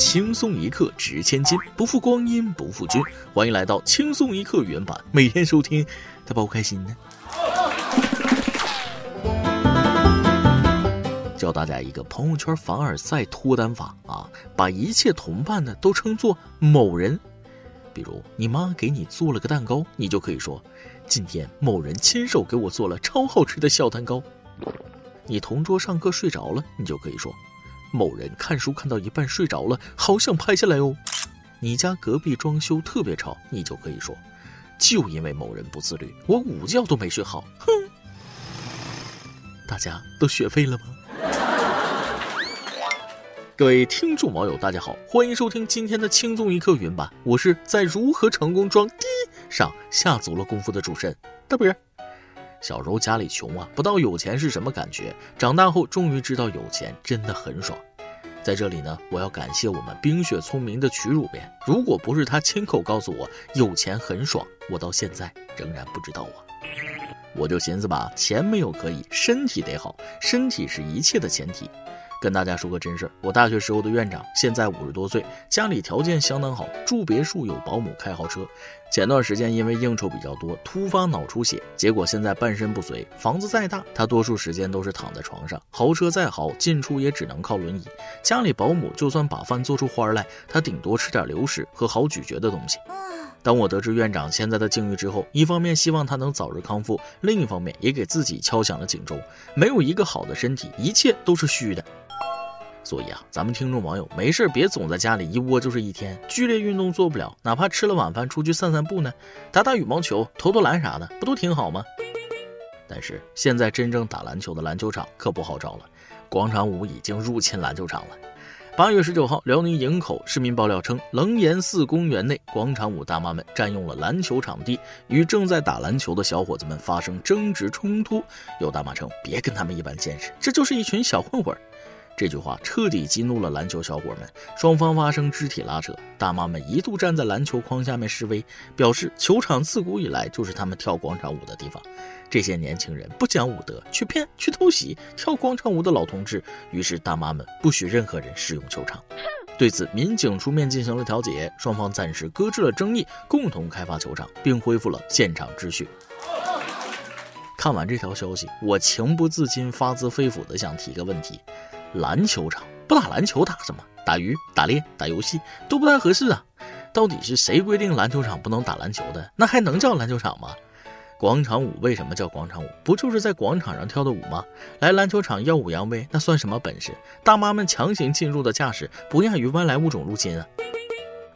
轻松一刻值千金，不负光阴不负君。欢迎来到轻松一刻原版，每天收听，他包开心呢。教大家一个朋友圈凡尔赛脱单法啊，把一切同伴呢都称作某人。比如你妈给你做了个蛋糕，你就可以说：“今天某人亲手给我做了超好吃的小蛋糕。”你同桌上课睡着了，你就可以说：“某人看书看到一半睡着了，好想拍下来哦。”你家隔壁装修特别吵，你就可以说：“就因为某人不自律，我午觉都没睡好。”哼！大家都学废了吗？各位听众网友，大家好，欢迎收听今天的轻松一刻云版。我是在如何成功装低上下足了功夫的主持人大波。小时候家里穷啊，不知道有钱是什么感觉。长大后终于知道有钱真的很爽。在这里呢，我要感谢我们冰雪聪明的曲主编，如果不是他亲口告诉我有钱很爽，我到现在仍然不知道啊。我就寻思吧，钱没有可以，身体得好，身体是一切的前提。跟大家说个真事儿，我大学时候的院长现在五十多岁，家里条件相当好，住别墅，有保姆，开豪车。前段时间因为应酬比较多，突发脑出血，结果现在半身不遂。房子再大，他多数时间都是躺在床上；豪车再豪，进出也只能靠轮椅。家里保姆就算把饭做出花来，他顶多吃点流食和好咀嚼的东西。当我得知院长现在的境遇之后，一方面希望他能早日康复，另一方面也给自己敲响了警钟：没有一个好的身体，一切都是虚的。所以啊，咱们听众网友没事别总在家里一窝就是一天，剧烈运动做不了，哪怕吃了晚饭出去散散步呢，打打羽毛球、投投篮啥的，不都挺好吗？但是现在真正打篮球的篮球场可不好找了，广场舞已经入侵篮球场了。八月十九号，辽宁营口市民爆料称，楞严寺公园内广场舞大妈们占用了篮球场地，与正在打篮球的小伙子们发生争执冲突。有大妈称，别跟他们一般见识，这就是一群小混混。这句话彻底激怒了篮球小伙们，双方发生肢体拉扯，大妈们一度站在篮球框下面示威，表示球场自古以来就是他们跳广场舞的地方。这些年轻人不讲武德，去骗、去偷袭跳广场舞的老同志，于是大妈们不许任何人使用球场。对此，民警出面进行了调解，双方暂时搁置了争议，共同开发球场，并恢复了现场秩序。看完这条消息，我情不自禁、发自肺腑地想提个问题。篮球场不打篮球打什么？打鱼、打猎、打游戏都不太合适啊！到底是谁规定篮球场不能打篮球的？那还能叫篮球场吗？广场舞为什么叫广场舞？不就是在广场上跳的舞吗？来篮球场耀武扬威，那算什么本事？大妈们强行进入的架势，不亚于外来物种入侵啊！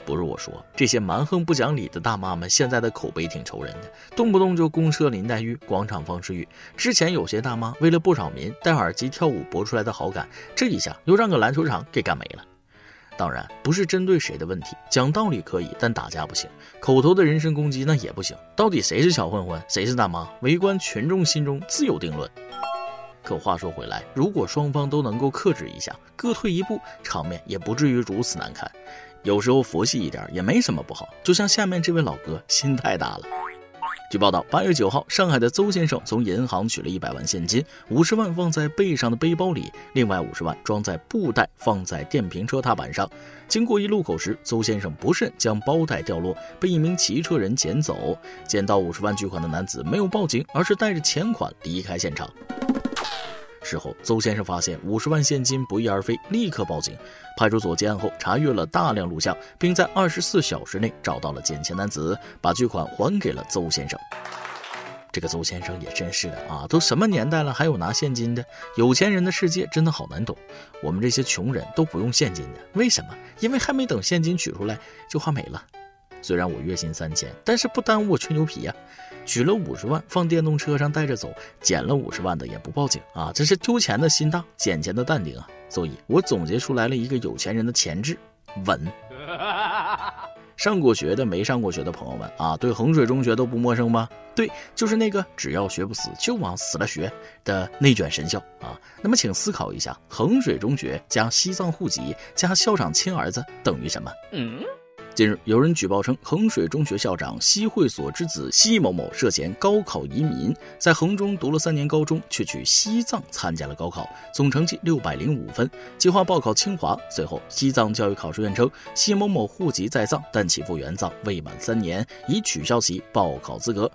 不是我说，这些蛮横不讲理的大妈们现在的口碑挺愁人的，动不动就公车林黛玉、广场方世玉。之前有些大妈为了不扰民，戴耳机跳舞博出来的好感，这一下又让个篮球场给干没了。当然不是针对谁的问题，讲道理可以，但打架不行。口头的人身攻击那也不行。到底谁是小混混，谁是大妈，围观群众心中自有定论。可话说回来，如果双方都能够克制一下，各退一步，场面也不至于如此难看。有时候佛系一点也没什么不好，就像下面这位老哥心太大了。据报道，八月九号，上海的邹先生从银行取了一百万现金，五十万放在背上的背包里，另外五十万装在布袋，放在电瓶车踏板上。经过一路口时，邹先生不慎将包袋掉落，被一名骑车人捡走。捡到五十万巨款的男子没有报警，而是带着钱款离开现场。事后，邹先生发现五十万现金不翼而飞，立刻报警。派出所接案后，查阅了大量录像，并在二十四小时内找到了捡钱男子，把巨款还给了邹先生。这个邹先生也真是的啊，都什么年代了，还有拿现金的？有钱人的世界真的好难懂。我们这些穷人都不用现金的，为什么？因为还没等现金取出来，就花没了。虽然我月薪三千，但是不耽误我吹牛皮呀。取了五十万放电动车上带着走，捡了五十万的也不报警啊，这是丢钱的心大，捡钱的淡定啊。所以我总结出来了一个有钱人的潜质：稳。上过学的、没上过学的朋友们啊，对衡水中学都不陌生吧？对，就是那个只要学不死就往死了学的内卷神校啊。那么请思考一下，衡水中学加西藏户籍加校长亲儿子等于什么？嗯。近日，有人举报称，衡水中学校长西会所之子西某某涉嫌高考移民，在衡中读了三年高中，却去西藏参加了高考，总成绩六百零五分，计划报考清华。随后，西藏教育考试院称，西某某户籍在藏，但其赴原藏未满三年，已取消其报考资格。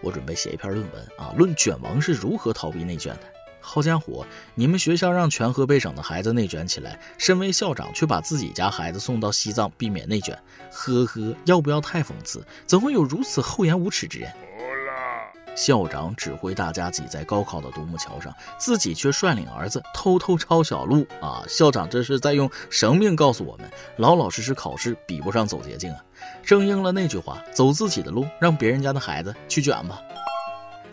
我准备写一篇论文啊，论卷王是如何逃避内卷的。好家伙，你们学校让全河北省的孩子内卷起来，身为校长却把自己家孩子送到西藏避免内卷，呵呵，要不要太讽刺？怎会有如此厚颜无耻之人？校长指挥大家挤在高考的独木桥上，自己却率领儿子偷偷抄小路啊！校长这是在用生命告诉我们，老老实实考试比不上走捷径啊！正应了那句话：走自己的路，让别人家的孩子去卷吧。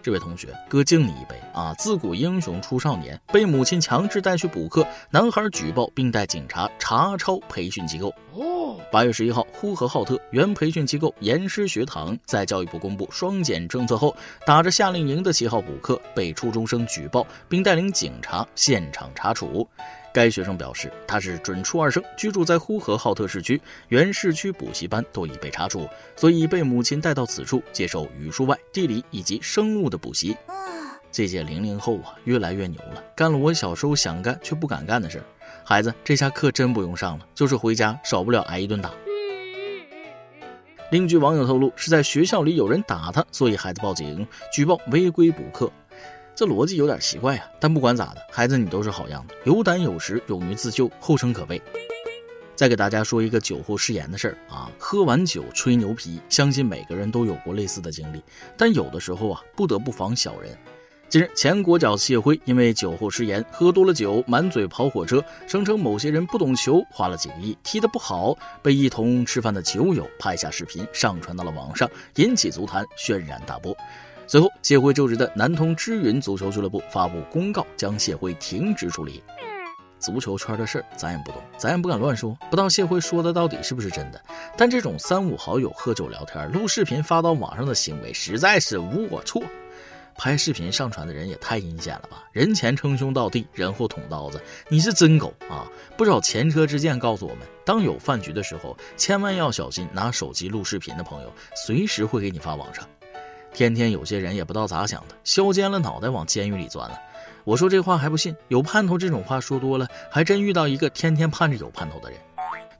这位同学，哥敬你一杯啊！自古英雄出少年，被母亲强制带去补课，男孩举报并带警察查抄培训机构。哦，八月十一号，呼和浩特原培训机构严师学堂在教育部公布双减政策后，打着夏令营的旗号补课，被初中生举报并带领警察现场查处。该学生表示，他是准初二生，居住在呼和浩特市区，原市区补习班都已被查处，所以被母亲带到此处接受语数外、地理以及生物的补习。这届零零后啊，越来越牛了，干了我小时候想干却不敢干的事。孩子，这下课真不用上了，就是回家少不了挨一顿打。另据网友透露，是在学校里有人打他，所以孩子报警举报违规补课。这逻辑有点奇怪啊，但不管咋的，孩子你都是好样的，有胆有识，勇于自救，后生可畏。再给大家说一个酒后失言的事儿啊，喝完酒吹牛皮，相信每个人都有过类似的经历，但有的时候啊，不得不防小人。近日，前国脚谢辉因为酒后失言，喝多了酒，满嘴跑火车，声称某些人不懂球，花了几个亿踢得不好，被一同吃饭的酒友拍下视频上传到了网上，引起足坛轩然大波。随后，谢辉就职的南通知云足球俱乐部发布公告，将谢辉停职处理。足球圈的事儿咱也不懂，咱也不敢乱说，不知道谢辉说的到底是不是真的。但这种三五好友喝酒聊天、录视频发到网上的行为，实在是龌龊。拍视频上传的人也太阴险了吧！人前称兄道弟，人后捅刀子，你是真狗啊！不少前车之鉴告诉我们，当有饭局的时候，千万要小心拿手机录视频的朋友，随时会给你发网上。天天有些人也不知道咋想的，削尖了脑袋往监狱里钻了。我说这话还不信？有盼头这种话说多了，还真遇到一个天天盼着有盼头的人。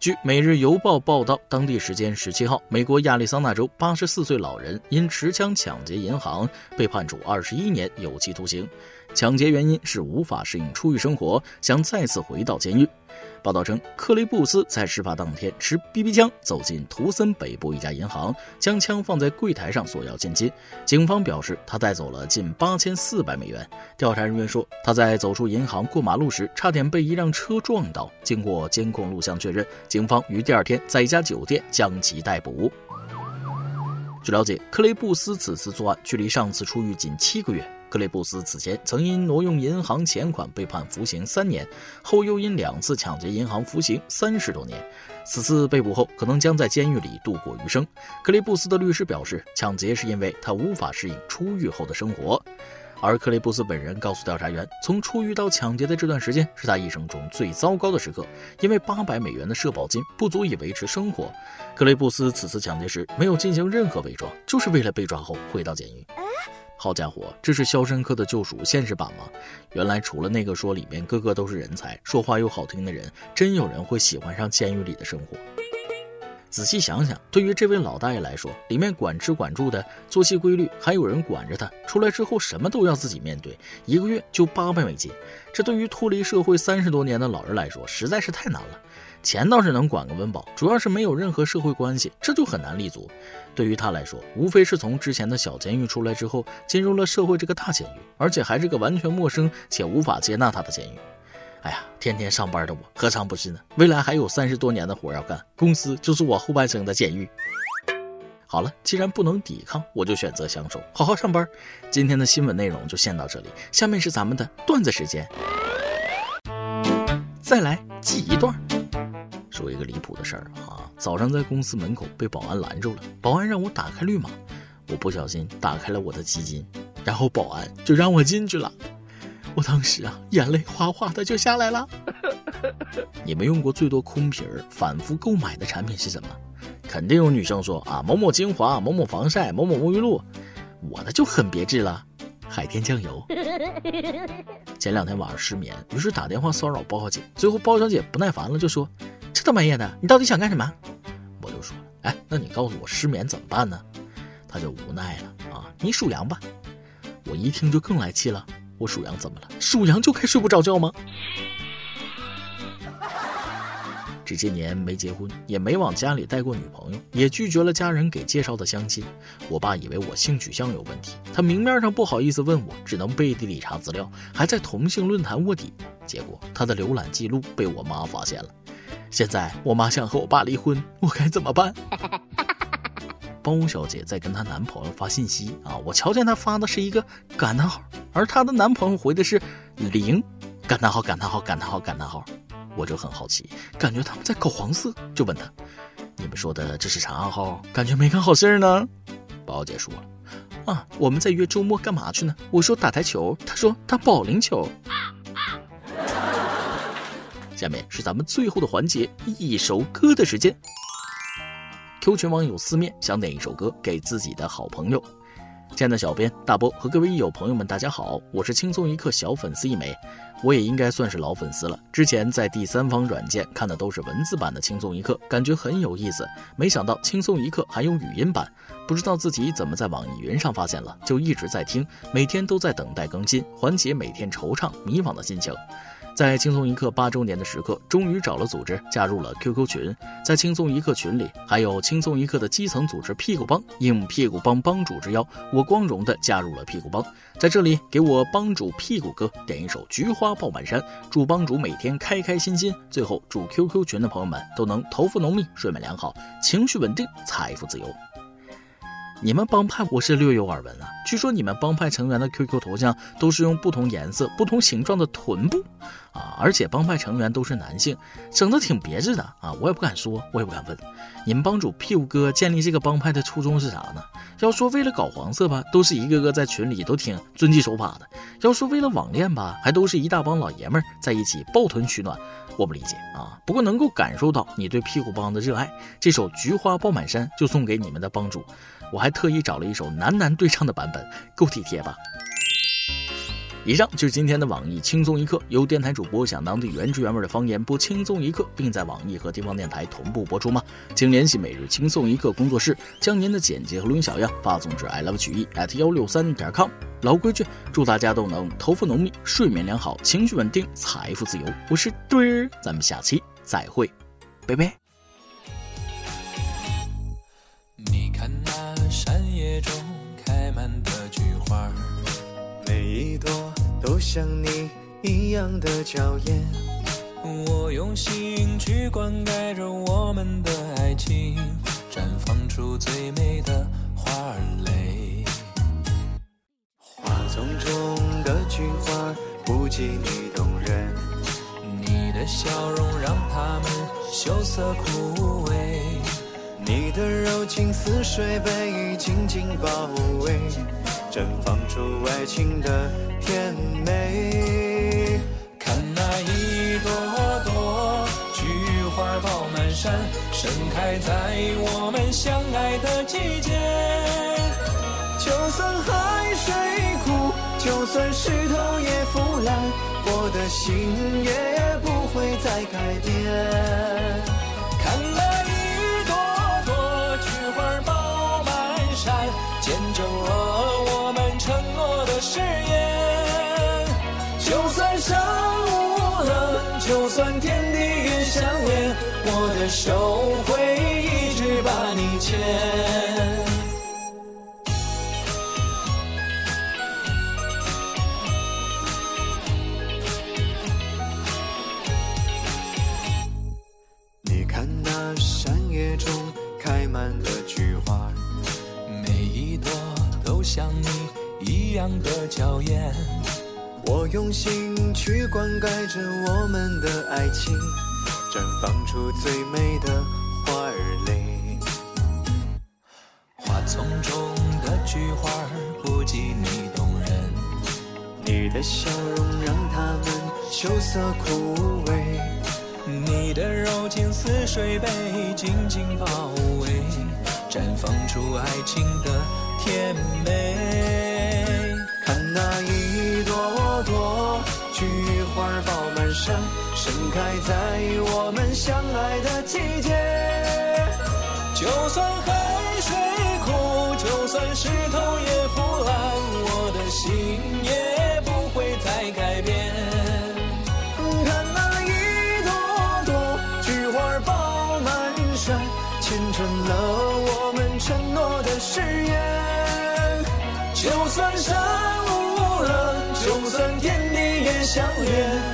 据《每日邮报》报道，当地时间十七号，美国亚利桑那州八十四岁老人因持枪抢劫银行，被判处二十一年有期徒刑。抢劫原因是无法适应出狱生活，想再次回到监狱。报道称，克雷布斯在事发当天持 BB 枪走进图森北部一家银行，将枪放在柜台上索要现金。警方表示，他带走了近八千四百美元。调查人员说，他在走出银行过马路时，差点被一辆车撞到。经过监控录像确认，警方于第二天在一家酒店将其逮捕。据了解，克雷布斯此次作案距离上次出狱仅七个月。克雷布斯此前曾因挪用银行钱款被判服刑三年，后又因两次抢劫银行服刑三十多年。此次被捕后，可能将在监狱里度过余生。克雷布斯的律师表示，抢劫是因为他无法适应出狱后的生活。而克雷布斯本人告诉调查员，从出狱到抢劫的这段时间是他一生中最糟糕的时刻，因为八百美元的社保金不足以维持生活。克雷布斯此次抢劫时没有进行任何伪装，就是为了被抓后回到监狱。好家伙，这是《肖申克的救赎》现实版吗？原来除了那个说里面个个都是人才、说话又好听的人，真有人会喜欢上监狱里的生活。仔细想想，对于这位老大爷来说，里面管吃管住的，作息规律，还有人管着他，出来之后什么都要自己面对，一个月就八百美金，这对于脱离社会三十多年的老人来说，实在是太难了。钱倒是能管个温饱，主要是没有任何社会关系，这就很难立足。对于他来说，无非是从之前的小监狱出来之后，进入了社会这个大监狱，而且还是个完全陌生且无法接纳他的监狱。哎呀，天天上班的我何尝不是呢？未来还有三十多年的活要干，公司就是我后半生的监狱。好了，既然不能抵抗，我就选择相守，好好上班。今天的新闻内容就先到这里，下面是咱们的段子时间。再来记一段。说一个离谱的事儿啊！早上在公司门口被保安拦住了，保安让我打开绿码，我不小心打开了我的基金，然后保安就让我进去了。我当时啊，眼泪哗哗的就下来了。你们用过最多空瓶儿反复购买的产品是什么？肯定有女生说啊，某某精华，某某防晒，某某沐浴露。我的就很别致了，海天酱油。前两天晚上失眠，于是打电话骚扰包小姐，最后包小姐不耐烦了，就说：“这大半夜的，你到底想干什么？”我就说：“哎，那你告诉我失眠怎么办呢？”他就无奈了啊，你属羊吧。我一听就更来气了，我属羊怎么了？属羊就该睡不着觉吗？这些年没结婚，也没往家里带过女朋友，也拒绝了家人给介绍的相亲。我爸以为我性取向有问题，他明面上不好意思问我，只能背地里查资料，还在同性论坛卧底。结果他的浏览记录被我妈发现了。现在我妈想和我爸离婚，我该怎么办？包小姐在跟她男朋友发信息啊，我瞧见她发的是一个感叹号，而她的男朋友回的是零感叹号感叹号感叹号感叹号。我就很好奇，感觉他们在搞黄色，就问他：“你们说的这是啥暗号？感觉没干好事呢。”包姐说了：“啊，我们在约周末干嘛去呢？”我说：“打台球。”他说：“打保龄球。”下面是咱们最后的环节，一首歌的时间。Q 群网友思面想点一首歌给自己的好朋友。亲爱的小编大波和各位益友朋友们，大家好，我是轻松一刻小粉丝一枚。我也应该算是老粉丝了。之前在第三方软件看的都是文字版的《轻松一刻》，感觉很有意思。没想到《轻松一刻》还有语音版，不知道自己怎么在网易云上发现了，就一直在听，每天都在等待更新，缓解每天惆怅迷茫的心情。在轻松一刻八周年的时刻，终于找了组织加入了 QQ 群。在轻松一刻群里，还有轻松一刻的基层组织屁股帮。应屁股帮帮主之邀，我光荣的加入了屁股帮。在这里，给我帮主屁股哥点一首《菊花爆满山》，祝帮主每天开开心心。最后，祝 QQ 群的朋友们都能头发浓密、睡眠良好、情绪稳定、财富自由。你们帮派我是略有耳闻啊，据说你们帮派成员的 QQ 头像都是用不同颜色、不同形状的臀部，啊，而且帮派成员都是男性，整的挺别致的啊，我也不敢说，我也不敢问。你们帮主屁股哥建立这个帮派的初衷是啥呢？要说为了搞黄色吧，都是一个个在群里都挺遵纪守法的；要说为了网恋吧，还都是一大帮老爷们在一起抱臀取暖。我不理解啊，不过能够感受到你对屁股帮的热爱。这首《菊花爆满山》就送给你们的帮主。我还特意找了一首男男对唱的版本，够体贴吧？以上就是今天的网易轻松一刻，由电台主播想当地原汁原味的方言播轻松一刻，并在网易和地方电台同步播出吗？请联系每日轻松一刻工作室，将您的简介和录音小样发送至 i love 曲艺 at 幺六三点 com。老规矩，祝大家都能头发浓密、睡眠良好、情绪稳定、财富自由。我是墩儿，咱们下期再会，拜拜。中开满的菊花，每一朵都像你一样的娇艳，我用心去灌溉着我们的爱情，绽放出最美的花蕾。花丛中的菊花不及你动人，你的笑容让它们羞涩枯萎，你的柔情似水被紧紧包围。绽放出爱情的甜美。看那一朵朵菊花爆满山，盛开在我们相爱的季节。就算海水枯，就算石头也腐烂，我的心也不会再改变。见证了我们承诺的。誓言，就算山无棱，就算天地也相连，我的手会一直把你牵。样的娇艳，我用心去灌溉着我们的爱情，绽放出最美的花儿蕾。花丛中的菊花不及你动人，你的笑容让它们羞涩枯萎。你。的柔情似水被紧紧包围，绽放出爱情的甜美。山，盛开在我们相爱的季节。就算海水枯，就算石头也腐烂，我的心也不会再改变。看那一朵朵菊花爆满山，见证了我们承诺的誓言。就算山无棱，就算天地也相连，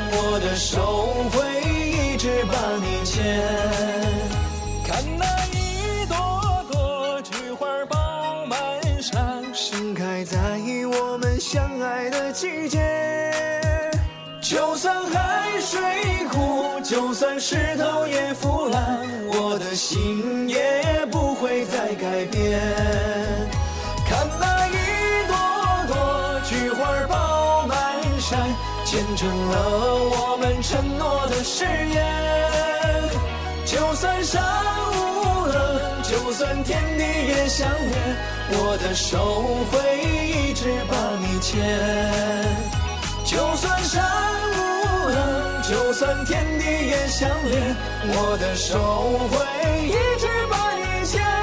的手会一直把你牵。看那一朵朵菊花爆满山，盛开在我们相爱的季节。就算海水枯，就算石头也腐烂，我的心也不会再改变。见证了我们承诺的誓言。就算山无棱，就算天地也相连，我的手会一直把你牵。就算山无棱，就算天地也相连，我的手会一直把你牵。